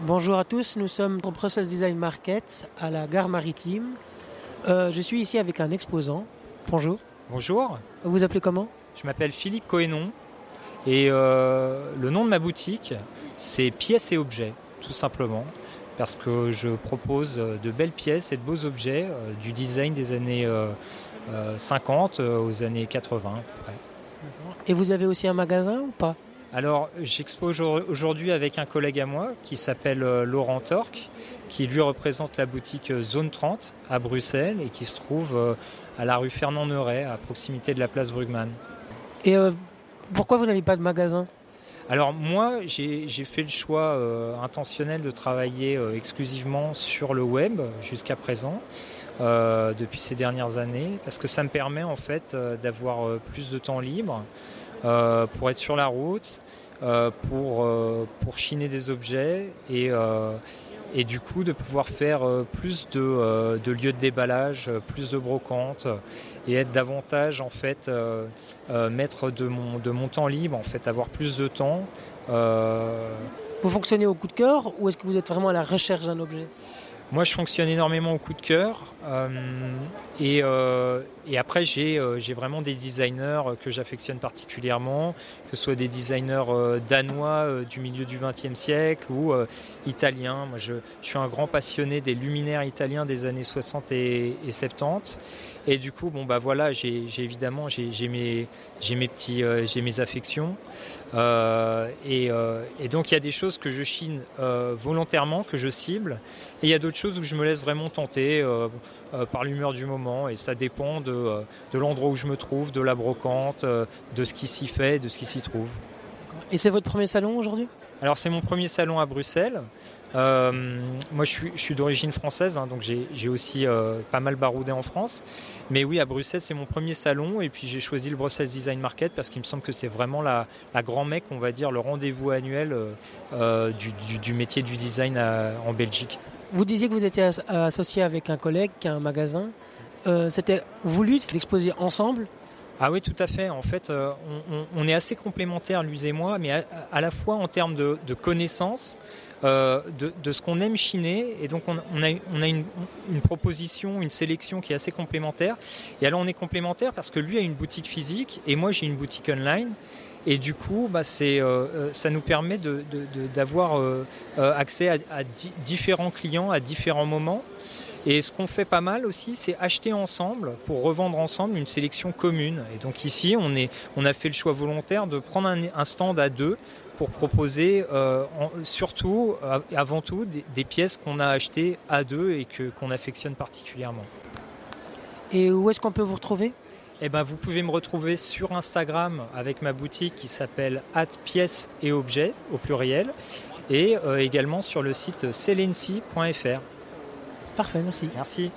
Bonjour à tous, nous sommes au Process Design Market à la gare maritime. Euh, je suis ici avec un exposant. Bonjour. Bonjour. Vous vous appelez comment? Je m'appelle Philippe Cohénon et euh, le nom de ma boutique c'est Pièces et Objets, tout simplement, parce que je propose de belles pièces et de beaux objets euh, du design des années 50 aux années 80. Et vous avez aussi un magasin ou pas? Alors, j'expose aujourd'hui avec un collègue à moi qui s'appelle euh, Laurent Torque, qui lui représente la boutique euh, Zone 30 à Bruxelles et qui se trouve euh, à la rue Fernand Neuret, à proximité de la place Brugman. Et pourquoi vous n'avez pas de magasin? Alors moi, j'ai fait le choix intentionnel de travailler exclusivement sur le web jusqu'à présent, depuis ces dernières années, parce que ça me permet en fait d'avoir plus de temps libre pour être sur la route, euh, pour, euh, pour chiner des objets et, euh, et du coup de pouvoir faire plus de, de, lieux de déballage, plus de brocantes et être davantage en fait maître de mon, de mon temps libre, en fait avoir plus de temps. Vous fonctionnez au coup de cœur ou est-ce que vous êtes vraiment à la recherche d'un objet? Moi, je fonctionne énormément au coup de cœur. Euh, et, euh, et, après, j'ai euh, vraiment des designers que j'affectionne particulièrement, que ce soit des designers danois du milieu du XXe siècle ou italiens. Moi, je, suis un grand passionné des luminaires italiens des années 60 et, et 70. Et du coup, bon bah voilà, j'ai évidemment j'ai mes j'ai mes petits j'ai mes affections. et, et, donc il y a des choses que je chine volontairement, que je cible, et il y a d'autres choses où je me laisse vraiment tenter euh, euh, par l'humeur du moment et ça dépend de, euh, de l'endroit où je me trouve, de la brocante, de ce qui s'y fait, de ce qui s'y trouve. Et c'est votre premier salon aujourd'hui? Alors c'est mon premier salon à Bruxelles. moi, je suis, je suis d'origine française, hein, donc j'ai aussi pas mal baroudé en France. Mais oui, à Bruxelles, c'est mon premier salon. Et puis, j'ai choisi le Brussels Design Market parce qu'il me semble que c'est vraiment la, la grand mec, on va dire, le rendez-vous annuel du, du, du, métier du design en Belgique. Vous disiez que vous étiez associé avec un collègue qui a un magasin. Euh, c'était voulu d'exposer ensemble ah oui, tout à fait. En fait, euh, on, est assez complémentaires, lui et moi, mais à, la fois en termes de, connaissances, euh, de, ce qu'on aime chiner. Et donc, on, a, une, proposition, une sélection qui est assez complémentaire. Et alors, on est complémentaires parce que lui a une boutique physique et moi, j'ai une boutique online. Et du coup, bah, euh, ça nous permet d'avoir accès à, différents clients à différents moments. Et ce qu'on fait pas mal aussi, c'est acheter ensemble pour revendre ensemble une sélection commune. Et donc ici, on, est, on a fait le choix volontaire de prendre un, stand à deux pour proposer surtout, avant tout, des, pièces qu'on a achetées à deux et que, qu'on affectionne particulièrement. Et où est-ce qu'on peut vous retrouver? Eh ben, vous pouvez me retrouver sur Instagram avec ma boutique qui s'appelle at pièces et objets au pluriel et euh, également sur le site selency.fr. Parfait, merci. Merci.